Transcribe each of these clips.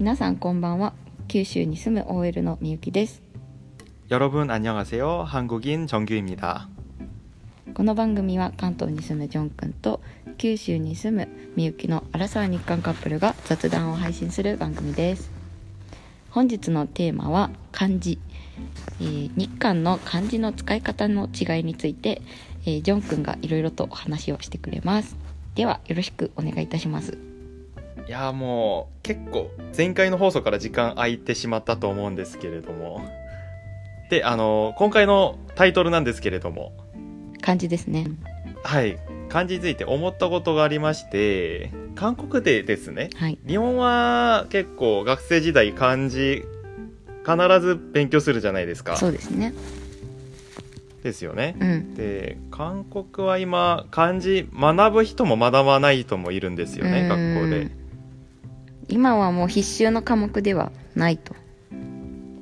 皆さんこんばんは九州に住む OL のみゆきです 여러분 안녕하세요. 한국인 정규입니다. この番組は関東に住むジョンくんと九州に住むみゆきのアラサー日韓カップルが雑談を配信する番組です本日のテーマは漢字、えー日韓の漢字の使い方の違いについて、えージョンくんがいろいろとお話をしてくれますではよろしくお願いいたします いやーもう結構前回の放送から時間空いてしまったと思うんですけれども。であの今回のタイトルなんですけれども。漢字ですね。はい。漢字について思ったことがありまして韓国でですねはい。日本は結構学生時代漢字必ず勉強するじゃないですか。そうですね。ですよね。うん。で韓国は今漢字学ぶ人も学ばない人もいるんですよねうん。学校で今はもう必修の科目ではないと。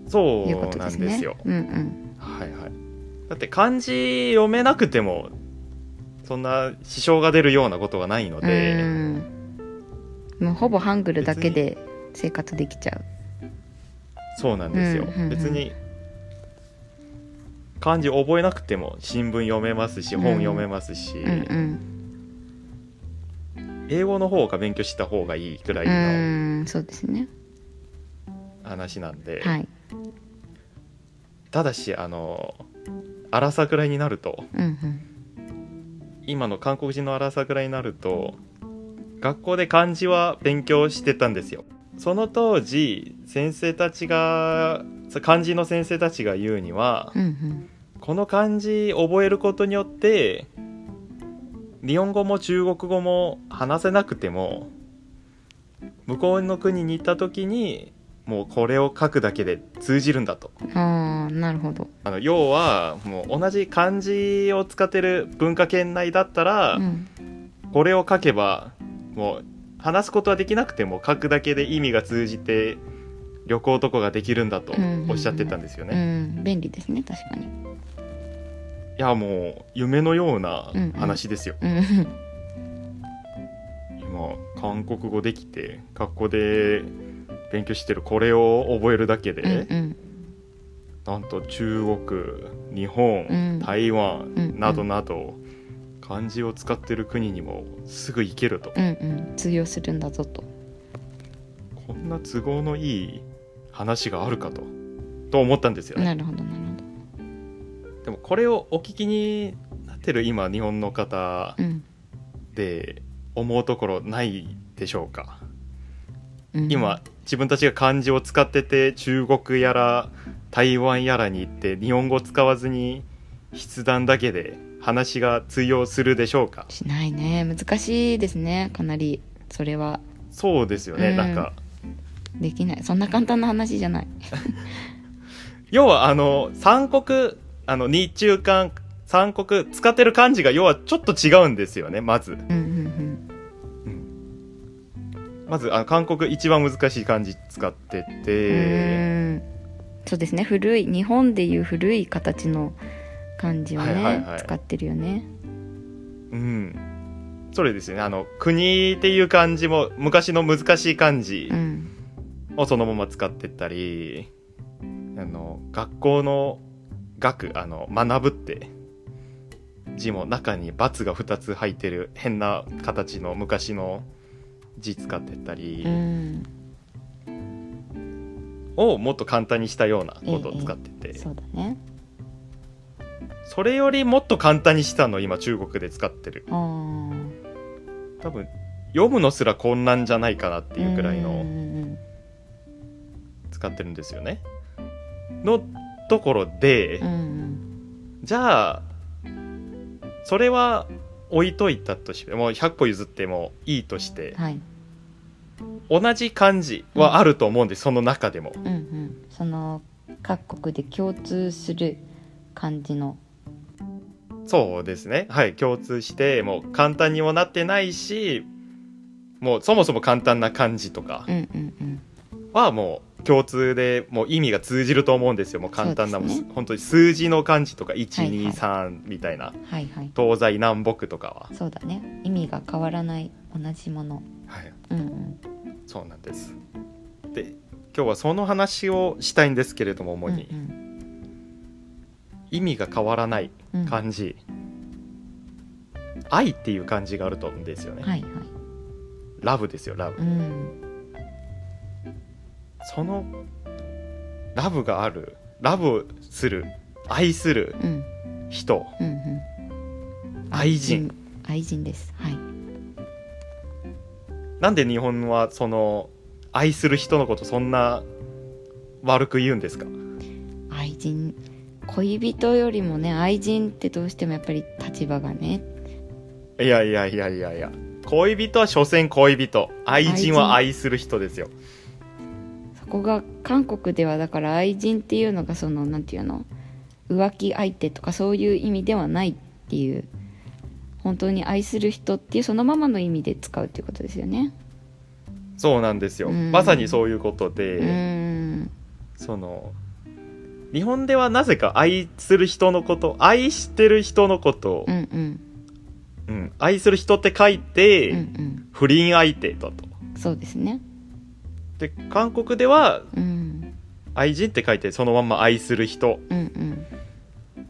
そいうなんですよ。うんうんはいはいだって漢字読めなくてもそんな支障が出るようなことがないので、うん。もうほぼハングルだけで生活できちゃう。そうなんですよ、うんうんうん。別に漢字覚えなくても新聞読めますしうん。本読めますし、うんうん英語の方が勉強した方がいいくらいのうんそうですね。話なんで、はい。ただしあの荒さくらいになるとうんうん。今の韓国人の荒さくらいになると学校で漢字は勉強してたんですよ。その当時先生たちが漢字の先生たちが言うにはうんうん。この漢字覚えることによって日本語も中国語も話せなくても向こうの国に行った時にもうこれを書くだけで通じるんだと。ああなるほど。あの要はもう同じ漢字を使ってる文化圏内だったら、うん。これを書けばもう話すことはできなくても書くだけで意味が通じて旅行とかができるんだとうんうんうん。おっしゃってたんですようね、ん。便利ですね確かにいやもう夢のようなうんうん。話ですよ、うん。今韓国語できて学校で勉強してるこれを覚えるだけで、うんうん。なんと中国日本、うん。台湾うんうん。などなど、漢字を使ってる国にもすぐ行けると、うんうん。通用するんだぞと。こんな都合のいい話があるかと。と思ったんですよね。なるほどなるほでもこれをお聞きになってる今日本の方で思うところないでしょうか、うん。今自分たちが漢字を使ってて中国やら台湾やらに行って日本語を使わずに筆談だけで話が通用するでしょうか？しないね。難しいですね。かなりそれは。そうですよね、うん。なんか。できない。そんな簡単な話じゃない。要はあの三国あの日中韓三国使ってる漢字が要はちょっと違うんですよねまず。うんうんまずあの韓国一番難しい漢字使ってうん。うてそうですね。古い日本でいう古い形の漢字をね、はいはいはい。使ってるよね。うん。それですよね。あの国っていう漢字も昔の難しい漢字うん。をそのまま使ってったりあの学校の学あの学ぶって字も中に×が2つ入ってる変な形の昔の字使ってったり、うん。をもっと簡単にしたようなことを使ってて、そうだね。それよりもっと簡単にしたのを今中国で使ってる。多分読むのすら困難じゃないかなっていうくらいうんのうん。使ってるんですよね。のところで、うんうん。じゃあそれは置いといたとしてもう100歩譲ってもいいとしてはい。同じ漢字はあると思うんです、その中でも。うんうん。その各国で共通する漢字の。そうですね。はい共通してもう簡単にもなってないしもうそもそも簡単な漢字とかうんうんうん。はもう共通でもう意味が通じると思うんですよ。もう簡単な、ね。本当に数字の漢字とかはいはい。123みたいな、はいはい。東西南北とかは、そうだね。意味が変わらない同じもの。はい、うんうん。そうなんです。で今日はその話をしたいんですけれども主に、うん意味が変わらないうん。漢字、愛っていう漢字があると思うんですよね、はいはい。ラブですよラブ、うんそのラブがあるラブする愛するうん。人。うんうん。愛人。愛人です。はい。なんで日本はその愛する人のことそんな悪く言うんですか？愛人。恋人よりもね愛人ってどうしてもやっぱり立場がね。いやいやいやいやいや。恋人は所詮恋人。愛人は愛する人ですよ。そこが韓国ではだから愛人っていうのがそのなんていうの？浮気相手とかそういう意味ではないっていう本当に愛する人っていうそのままの意味で使うっていうことですよね。そうなんですよ、うん。まさにそういうことで、うーん。その日本ではなぜか愛する人のこと愛してる人のことをうんうん。うん、愛する人って書いて、うんうん。不倫相手だと。そうですねで韓国ではうん。愛人って書いてそのまんま愛する人。うんうん。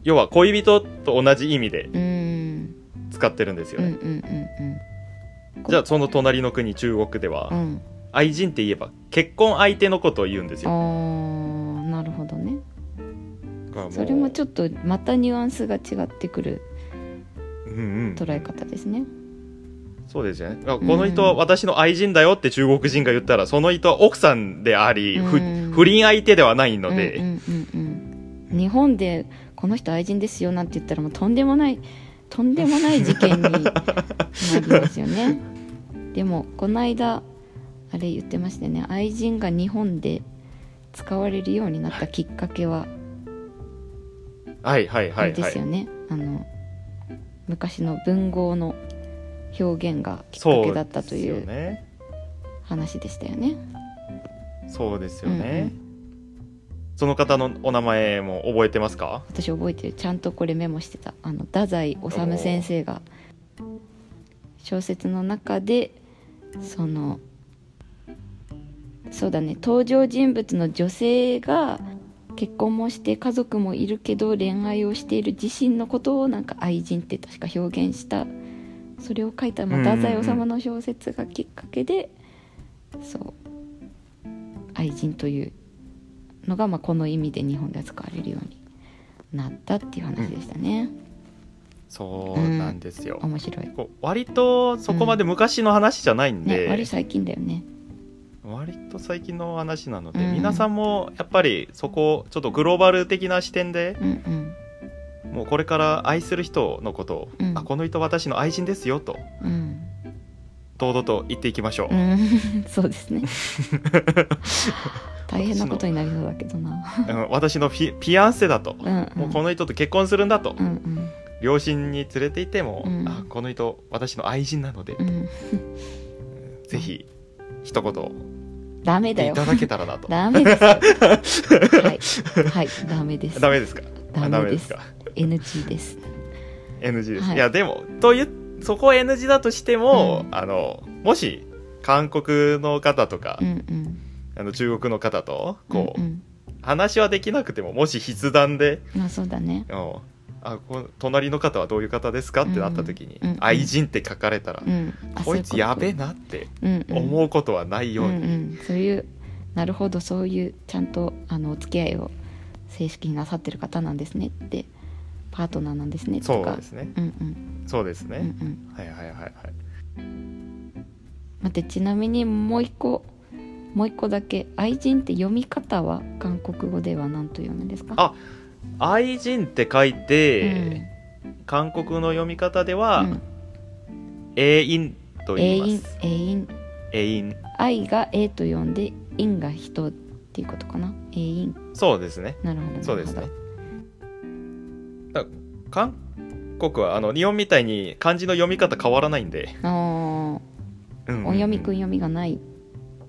要は恋人と同じ意味でうん。使ってるんですよね、うんうんうんじゃあその隣の国中国では、うんうん愛人って言えば結婚相手のことを言うんですあよーなるほどね。それもちょっとまたニュアンスが違ってくるうんうん。捉え方ですねそうですよね。あこの人は私の愛人だよって中国人が言ったらその人は奥さんであり、不倫相手ではないので、うん。うんうんうん、日本でこの人愛人ですよなんて言ったらもうとんでもないとんでもない事件になりますよね。でもこの間あれ言ってましたよね。愛人が日本で使われるようになったきっかけは。はいはいはいはい。ですよね、あの昔の文豪の表現がきっかけだったといそう話でしたよね。そうですよね、うんその方のお名前も覚えてますか？私覚えてる。ちゃんとこれメモしてた。あの太宰治先生が小説の中でそのそうだね。登場人物の女性が結婚もして家族もいるけど恋愛をしている自身のことをなんか愛人って確か表現したそれを書いた、まあ、うんうんうん。太宰治の小説がきっかけでそう愛人というのが、まあ、この意味で日本では使われるようになったっていう話でしたね、そうなんですよ、面白い。割とそこまで昔の話じゃないんで、ね割り最近だよね。割と最近の話なので、うん。皆さんもやっぱりそこちょっとグローバル的な視点でうんうんもうこれから愛する人のことを、うん。あこの人私の愛人ですよとうん。堂々と言っていきましょう、うん。そうですね。大変なことになりそうだけどな。うん私のフィピアンセだと、うんうん。もうこの人と結婚するんだと、うんうん。両親に連れて行っても、うん。あこの人私の愛人なので、うん。ぜひ一言。ダメだよ。いただけたらなと。ダメですよ。はい。はい。ダメです。ダメですか？あダメですか NG です。NG です、はい。い、やでもというそこ NG だとしても、うん。あのもし韓国の方とか、うんうん。あの中国の方とこう、うんうん。話はできなくてももし筆談でまあそうだね。うん。あこの隣の方はどういう方ですかってなった時に、うんうん。愛人って書かれたら、うん。あこいつやべえななって思うことはないように、うんうん、そういうなるほどそういうちゃんとあのお付き合いを正式になさってる方なんですねってパートナーなんですねとか。そうですね。うんうん。そうですね、うんうん。はいはいはいはい。待ってちなみにもう一個もう一個だけ愛人って読み方は韓国語では何と読むんですか？あ愛人って書いて、韓国の読み方では、うん。永遠と言永遠います。永遠永遠愛が A と呼んで因が人っていうことかな？永遠そうですね。なるほど。そうですね韓国はあの日本みたいに漢字の読み方変わらないんで、ほどあうん。ー音読み訓読みがないっ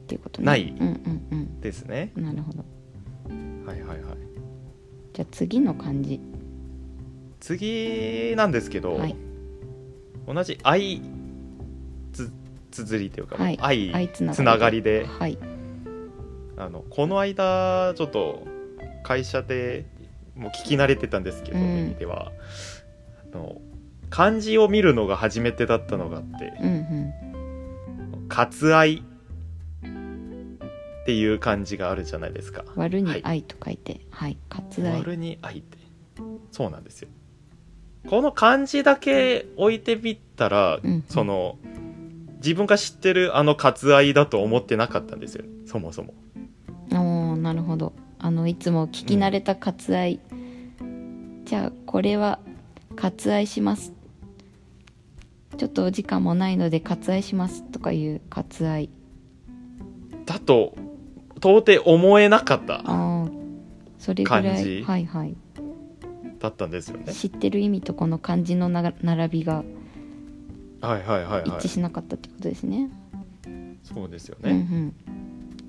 ていうことね。ない。うんうんうんですね。なるほど。はいはいはい。じゃあ次の漢字。次なんですけど、はい。同じ愛つ綴りというか、はい。愛愛つながりつながりで。はい。あのこの間ちょっと会社でもう聞き慣れてたんですけど、うん意味では。あの漢字を見るのが初めてだったのがあってうんうん「割愛」っていう漢字があるじゃないですか。割に愛と書いてはい割愛。割に愛って。そうなんですよ。この漢字だけ置いてみたら、うんその自分が知ってるあの割愛だと思ってなかったんですよ。そもそも。おーなるほどあのいつも聞き慣れた割愛、じゃあこれは割愛します。ちょっとお時間もないので割愛しますとかいう割愛。だと到底思えなかったそれぐらいはいはい。だったんですよね。知ってる意味とこの漢字のな並びがはいはいはいはい。一致しなかったってことですね、そうですよね、うんうん。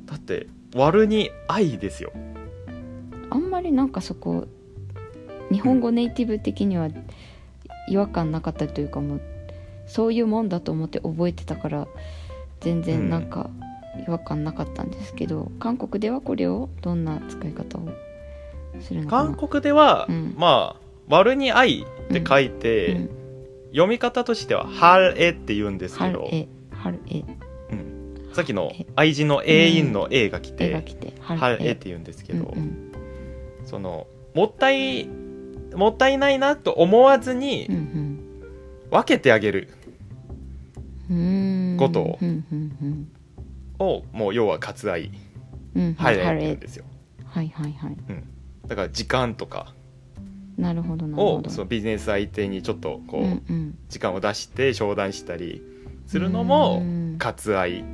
だって割るに愛ですよあんまりなんかそこ日本語ネイティブ的には違和感なかったというかもうそういうもんだと思って覚えてたから全然なんか違和感なかったんですけど、韓国ではこれをどんな使い方をするのかな韓国では、うんまあ割るに愛って書いて、うん。読み方としては「はえ」って言うんですけど春絵春絵さっきのえ愛人の A 音の A が来て来て「はえ」って言うんですけど、うんそのもったいもったいないなと思わずにうんうん分けてあげる。ことを。うんうんをもう要は割愛。うんですよ。はいはいはい。だから時間とか。なるほどをど。そのビジネス相手にちょっとこうんううん。時間を出して商談したりするのもうん。割愛。うん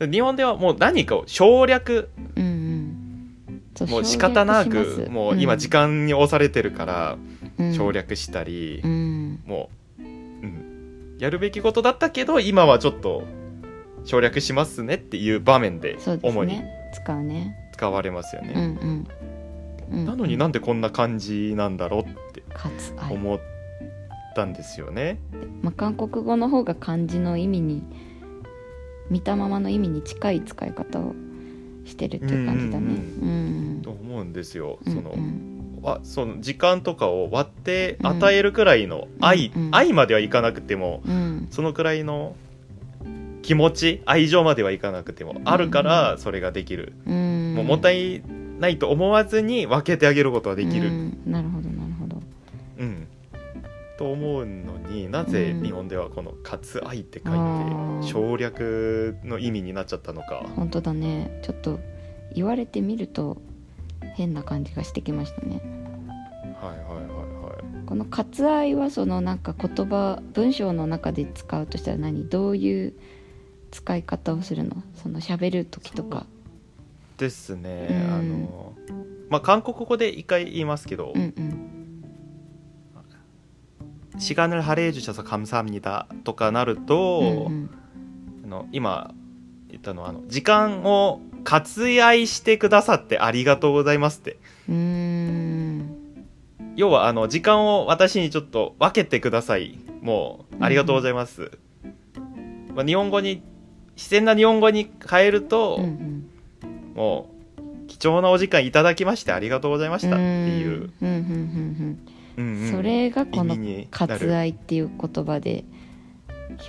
うん日本ではもう何かを省略もう仕方なくもう今時間に押されてるからうん。省略したりうん。もう、うん、やるべきことだったけど今はちょっと省略しますねっていう場面で主に。ね使うね。使われますよね、うんうん。うん。なのになんでこんな感じなんだろうって思ったんですよね、まあ、韓国語の方が漢字の意味に見たままの意味に近い使い方をしてるっていう感じだね。うんと思うんですよ、うんそのその時間とかを割って与えるくらいの愛、うんうん。愛まではいかなくてもうん。そのくらいの気持ち愛情まではいかなくてもあるからそれができる、うん。もうもったいないと思わずに分けてあげることはできる、ううん。んなるほどなるほどと思うのになぜうん。日本ではこの「割愛」って書あいーて省略の意味になっちゃったのか。本当だね。ちょっと言われてみると変な感じがしてきましたね。はいはいはいはい。この割愛はそのなんか言葉文章の中で使うとしたら何？どういう使い方をするの？その喋る時とか。ですね、うん。あのまあ韓国語で一回言いますけどうんうん「 시간을할애해주셔서감사합니다」とかなると、うんあの今言ったのはあの時間を割愛してくださってありがとうございますってうんうーん要はあの時間を私にちょっと分けてくださいもうありがとうございます、まあ、日本語に自然な日本語に変えると、うんうんもう貴重なお時間いただきましてありがとうございましたっていう、 うんうん。うんうんううんんそれがこの意味に「なる。割愛」っていう言葉で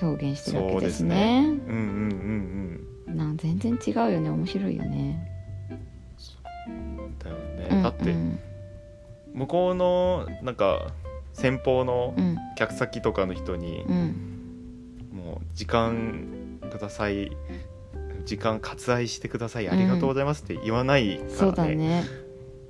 表現してるわけですすね。ねうんうんうんなん全然違うよね。面白いよね。うんだよね、うんだってうん向こうのなんか先方のうん。客先とかの人に、うん。もう時間ください。時間割愛してください。ありがとうございますって言わないからね、そうだね。うん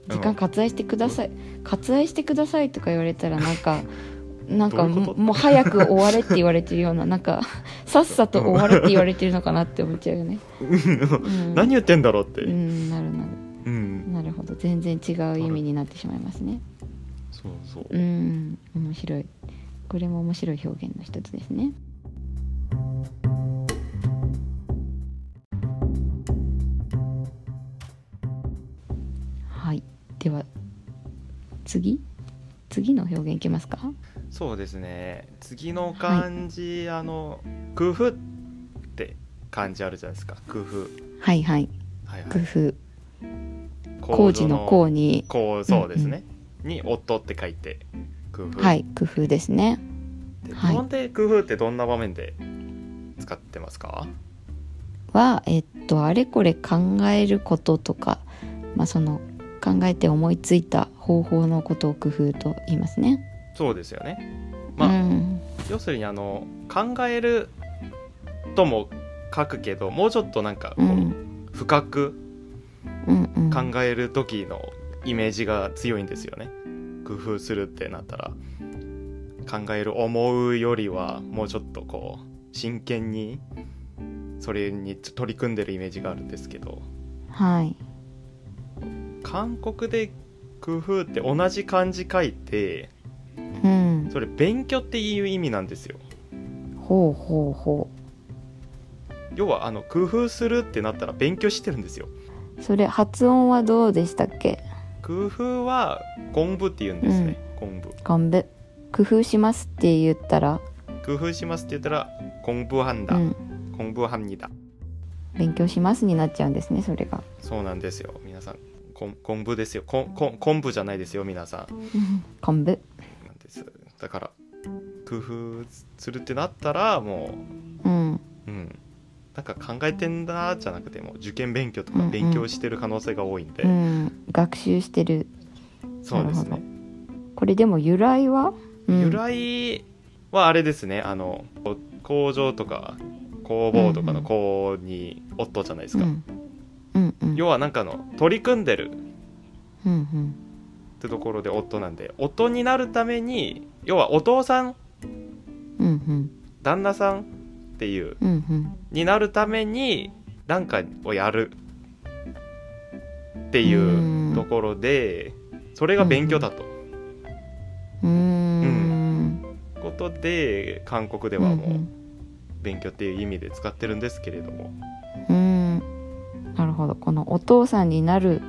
時間割愛してください。割愛してくださいとか言われたらなんか なんかももう早く終われって言われてるようななんか さっさと終われって言われてるのかなって思っちゃうよね、うん、何言ってんだろうって、ううんんなるなる。なるほど。全然違う意味になってしまいますね。そうそう、うん。面白い。これも面白い表現の一つですねでは次？次の表現いきますか？そうですね。次の漢字、あの工夫って漢字あるじゃないですか。工夫はいはい。はいはい。工夫工事の工に。こうそうですね、に夫って書いて工夫、はい工夫ですね。ではい。ほんで工夫ってどんな場面で使ってますか？はえっとあれこれ考えることとかまあその考えて思いついた方法のことを工夫と言いますね。そうですよね。まあ、うん。要するにあの考えるとも書くけどもうちょっとなんかこう、うん。深く考える時のイメージが強いんですよね。工夫するってなったら。考える思うよりはもうちょっとこう真剣にそれに取り組んでるイメージがあるんですけど。はい韓国で工夫って同じ漢字書いて、うん、それ勉強っていう意味なんですよ。ほうほうほう。要はあの工夫するってなったら勉強してるんですよ。それ発音はどうでしたっけ？工夫は昆布って言うんですね、うん、昆布昆布工夫しますって言ったら？工夫しますって言ったら昆布はんだ、うん、昆布はんにだ勉強しますになっちゃうんですねそれが。そうなんですよ。皆さんこん昆布ですよ。こんこん昆布じゃないですよ皆さん。昆布？なんです。だから工夫するってなったらもうん。ううん。なんか考えてんだじゃなくてもう受験勉強とかうんうん。勉強してる可能性が多いんで、うん。学習してる。そうですね。これでも由来は、うん、由来はあれですね。あのこ工場とか工房とかの工に夫じゃないですか、うんうんうん。要はなんかの取り組んでる。うんうん。ってところで夫なんで夫になるために要はお父さんうんうん。旦那さんっていううんうん。になるために何かをやる。っていうところでそれが勉強だと、うーん。ことで韓国ではもう勉強っていう意味で使ってるんですけれどもほどこのお父さんになる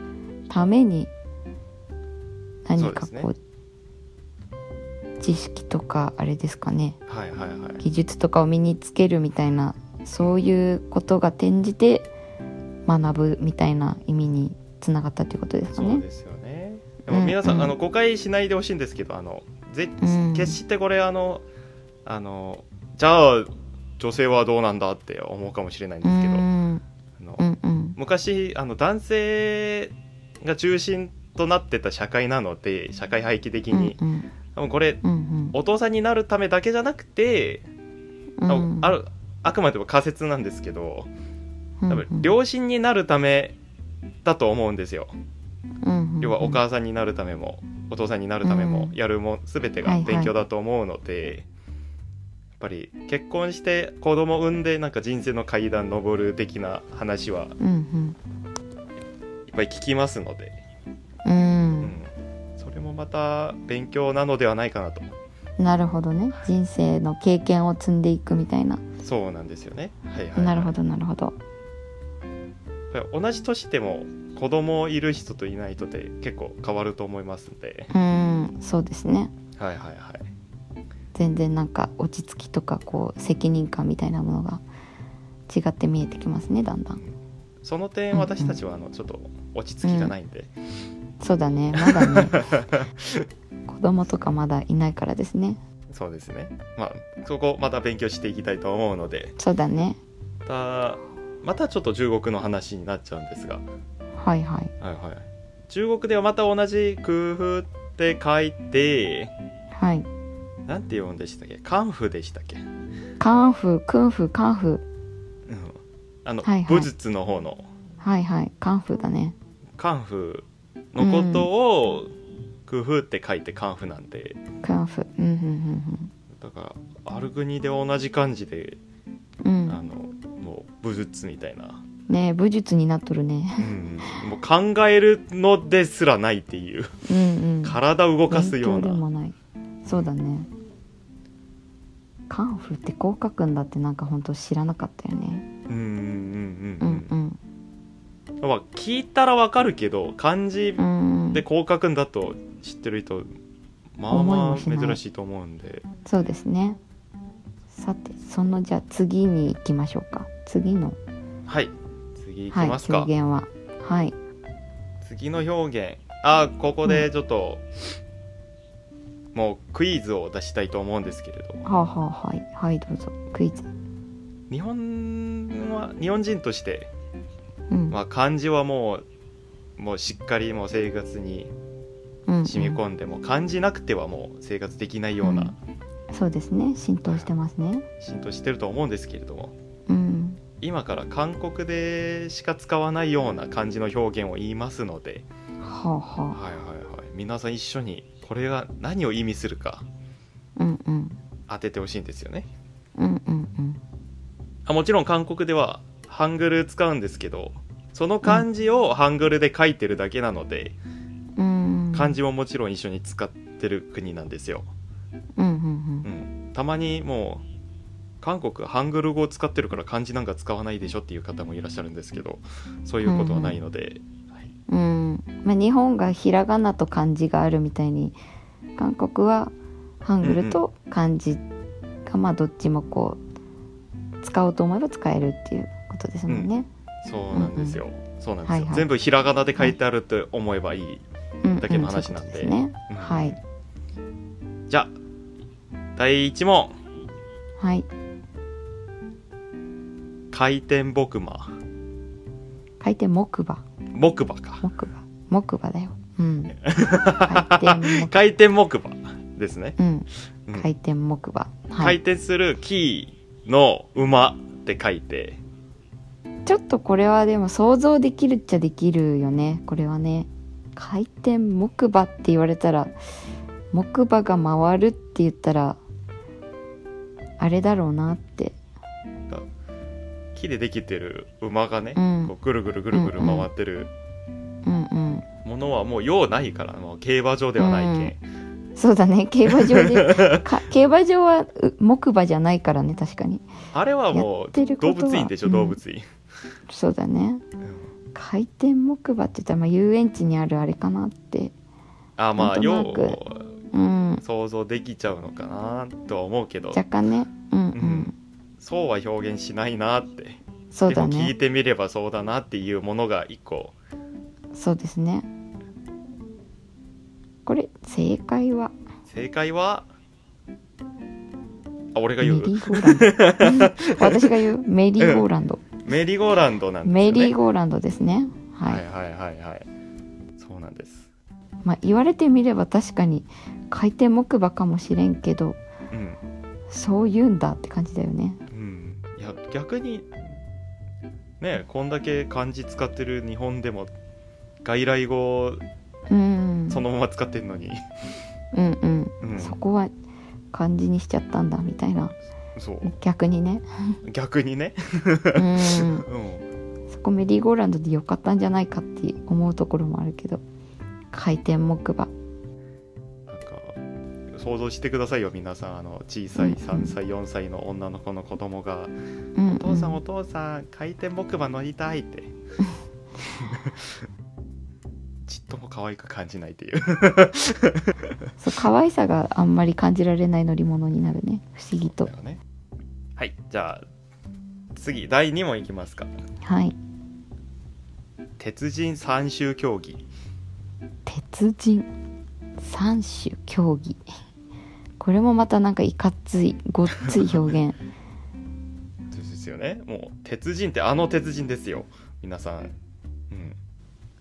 ために何かこう知識とかあれですかね。はいはいはい。技術とかを身につけるみたいなそういうことが転じて学ぶみたいな意味につながったということですかね。そうですよね。でも皆さん、うん。うんあの誤解しないでほしいんですけどあのぜうん。決してこれあのあのじゃあ女性はどうなんだって思うかもしれないんうですけど、うん昔あの男性が中心となってた社会なので社会背景的に、うん多分これうんうん。お父さんになるためだけじゃなくて、うん多分あるあくまでも仮説なんですけど多分うん。両親になるためだと思うんですよ。うんうん要はお母さんになるためもお父さんになるためもうんやるもん全てが勉強だと思うので、ぱり結婚して子供産んでなんか人生の階段登る的な話はうんいっぱい聞きますので、うん。ううん。ん、それもまた勉強なのではないかなと。なるほどね。人生の経験を積んでいくみたいな、そうなんですよね。はいはいはい。なるほどなるほど。やっぱり同じ年でも子供いる人といない人で結構変わると思いますんで、うんそうですね。はいはいはい。全然なんか落ち着きとかこう責任感みたいなものが違って見えてきますねだんだん。その点うんうん私たちはあのちょっと落ち着きがないんで、そうだね。まだね子供とかまだいないからですね。そうですね。まあ、そこまた勉強していきたいと思うので、そうだね。また、またちょっと中国の話になっちゃうんですが、はいはい。はいはい。中国ではまた同じ工夫って書いて、はいなんて読んでしたっけ？カンフでしたっけ、うん、カンフクンフカンフあの、はいはい。武術の方の。はいはい。カンフだね。カンフのことを、工夫って書いてカンフなんで、カンフうんうんだから、ある国で同じ漢字で、うん。うんあの、もう武術みたいな。ねえ武術になっとるね。うん、もう考えるのですらないっていう。うんうん。体を動かすような。もない。そうだねカンフってこう書くんだってなんか本当知らなかったよね。うんうんううんうん。うんまあ聞いたらわかるけど漢字うんでこう書くんだと知ってる人まあまあ珍しいと思うんで。そうですね。さてそのじゃあ次に行きましょうか。次の。はい。次次いきはいますか、表現は。はい。次の表現。あここでちょっと、もうクイズを出したいと思うんですけれども。はあ、はあ、はい。はいどうぞ。クイズ。日本は日本人として、うん、まあ、漢字はもうもうしっかりもう生活にうん染み込んで、もう漢字なくてはもう生活できないようなそうですね。浸透してますね。浸透してると思うんですけれども。うん。今から韓国でしか使わないような漢字の表現を言いますので、はあははいはいはい、皆さん一緒にこれが何を意味するかあうんうん。当ててほしいんですよね。うんうんうん。あもちろん韓国ではハングル使うんですけどその漢字をハングルで書いてるだけなので、うん。漢字ももちろん一緒に使ってる国なんですよ、うんうんうん、たまにもう韓国ハングル語を使ってるから漢字なんか使わないでしょっていう方もいらっしゃるんですけどそういうことはないので、はいうんうん。まあ日本がひらがなと漢字があるみたいに韓国はハングルと漢字がまあどっちもこう使おうと思えば使えるっていうことですもんね、そうなんですよ、そうなんですよ、はいはい。全部ひらがなで書いてあるって思えばいい、うんうんだけの話なん。ではい。じゃあ第1問。はい。回転木馬。回転木馬木馬か。木馬。木馬だよ。うん。回転木馬。ですね、うん。うん。回転木馬、はい。回転するキーの馬って書いて。ちょっとこれはでも想像できるっちゃできるよね。これはね。回転木馬って言われたら木馬が回るって言ったらあれだろうなって木でできてる馬がね、うん。こうぐるぐるぐるぐる回ってるものはもう用ないからもう競馬場ではないけん、そうだね。競馬場で か競馬場はう木馬じゃないからね確かに。あれはもう動物園でしょ、うん。動物園、そうだね。うん。回転木馬って言ったらまあ遊園地にあるあれかなって。あまあよく。ううん。想像できちゃうのかなとは思うけど。若干ね。うんううんんそうは表現しないなって。そうだでも聞いねてみればそうだなっていうものが一個。そうですね。これ正解は？正解は？あ俺がメ言う？リーゴーランド。私が言う？メリーゴーランド、メリーゴーランドなんですよね。メリーゴーランドですね。はい、はいはいはいはい。そうなんです。まあ言われてみれば確かに回転木馬かもしれんけどうん。そう言うんだって感じだよね逆にねこんだけ漢字使ってる日本でも外来語そのまま使ってるのに、うんうん、うん。そこは漢字にしちゃったんだみたいな。そう。逆にね。逆にね、うん。うん、そこメリーゴーランドでよかったんじゃないかって思うところもあるけど回転木馬想像してくださいよ皆さん。あの小さいうん。3歳4歳の女の子の子供が。うん、うん、お父さんお父さん回転木馬乗りたいって。ちっとも可愛く感じないっていう。そう可愛さがあんまり感じられない乗り物になるね。不思議と。ね。はいじゃあ次第2問いきますか。はい。鉄人三種競技。鉄人三種競技これもまたなんかいかついごっつい表現。ですよね。もう鉄人ってあの鉄人ですよ。皆さん。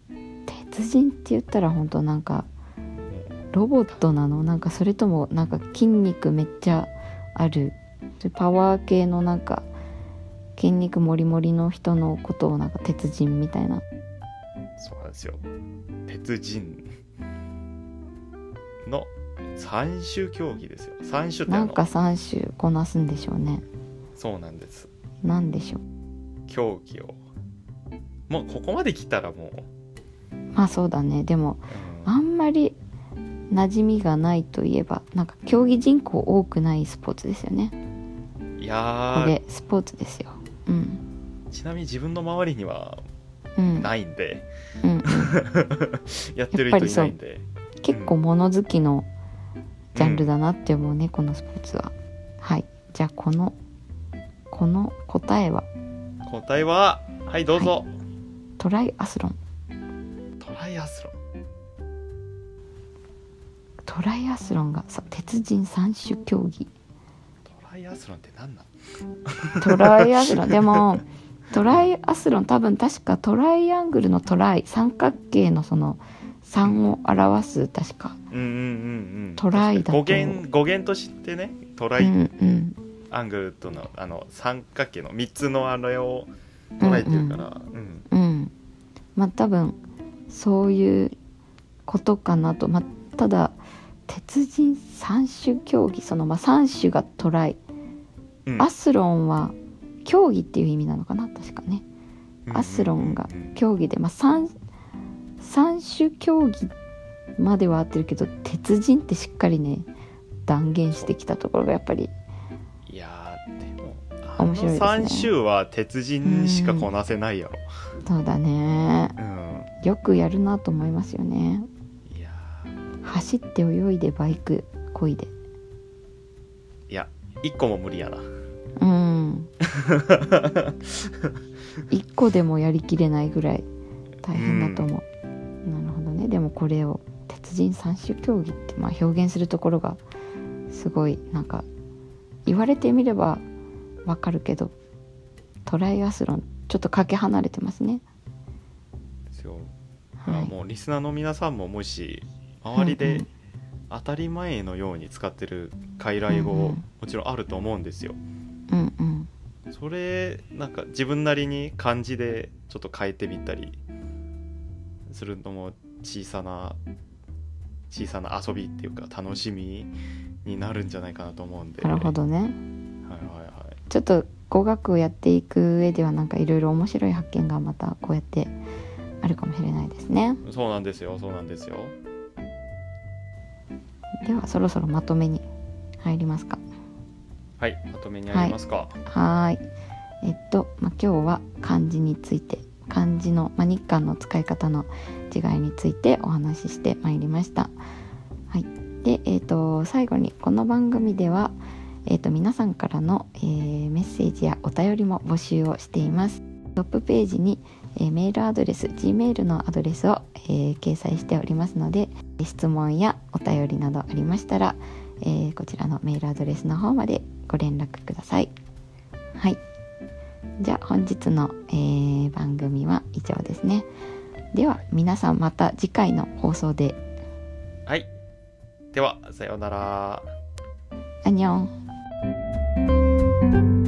うん。鉄人って言ったら本当なんかロボットなの？なんかそれともなんか筋肉めっちゃある？パワー系のなんか筋肉もりもりの人のことをなんか鉄人みたいな。そうなんですよ。鉄人。の三種競技ですよ。三種なんか3種こなすんでしょうね。そうなんです。なんでしょう。競技を。もうここまで来たらもまあそうだね。でもう、あんまり馴染みがないといえばなんか競技人口多くないスポーツですよね。うん、いやー。これスポーツですよ。うん。ちなみに自分の周りにはうん。ないんで、うん。やってる人いないんで。結構物好きのジャンルだなって思うね、このスポーツは。はい。じゃあこのこの答えは？答えははいどうぞ、トライアスロン。トライアスロン。トライアスロンがさ鉄人三種競技。トライアスロンって何なんトライアスロン。でもトライアスロン多分確かトライアングルのトライ三角形のその3を表す確か。うんうんうんうん。トライだと語源語源としてねトライうんうんアングルとのあの三角形の3つのあれを捉えてるから。うん。うん。まあ多分そういうことかなと。まあただ鉄人三種競技そのまあ3種がトライ、うん。アスロンは競技っていう意味なのかな確かね。アスロンがうんうん。うん競技で、まあ、三三種競技までは合ってるけど鉄人ってしっかりね断言してきたところがやっぱりいやーでも面白いですね。3種は鉄人しかこなせないやろ。そうだね。うん。よくやるなと思いますよね。いや走って泳いでバイク漕いで。ーいや1個も無理やな。うん。一個でもやりきれないぐらい大変だと思う、なるほどねでもこれを鉄人三種競技ってまあ表現するところがすごいなんか言われてみればわかるけどトライアスロンちょっとかけ離れてますね。ですよ。はい。もうリスナーの皆さんももし周りでん当たり前のように使ってる傀儡語もちろんあると思うんですよ。うんうん。それなんか自分なりに漢字でちょっと変えてみたりするのも小さな小さな遊びっていうか楽しみになるんじゃないかなと思うんで。なるほどね。はいはいはい。ちょっと語学をやっていく上ではなんかいろいろ面白い発見がまたこうやってあるかもしれないですね。そうなんですよそうなんですよ。ではそろそろまとめに入りますか。はいまとめにありますか。はーい。えっと、まあ、今日は漢字について、漢字の、まあ、日韓の使い方の違いについてお話ししてまいりました。はい。で、えっと、最後にこの番組では、えっと、皆さんからの、えーメッセージやお便りも募集をしています。トップページに、えメールアドレス、Gmail のアドレスを、えー掲載しておりますので、質問やお便りなどありましたら、えこちらのメールアドレスの方までご連絡ください。はい。じゃあ本日の、えー、番組は以上ですね。では皆さんまた次回の放送で。はい。ではさようなら。あにょん。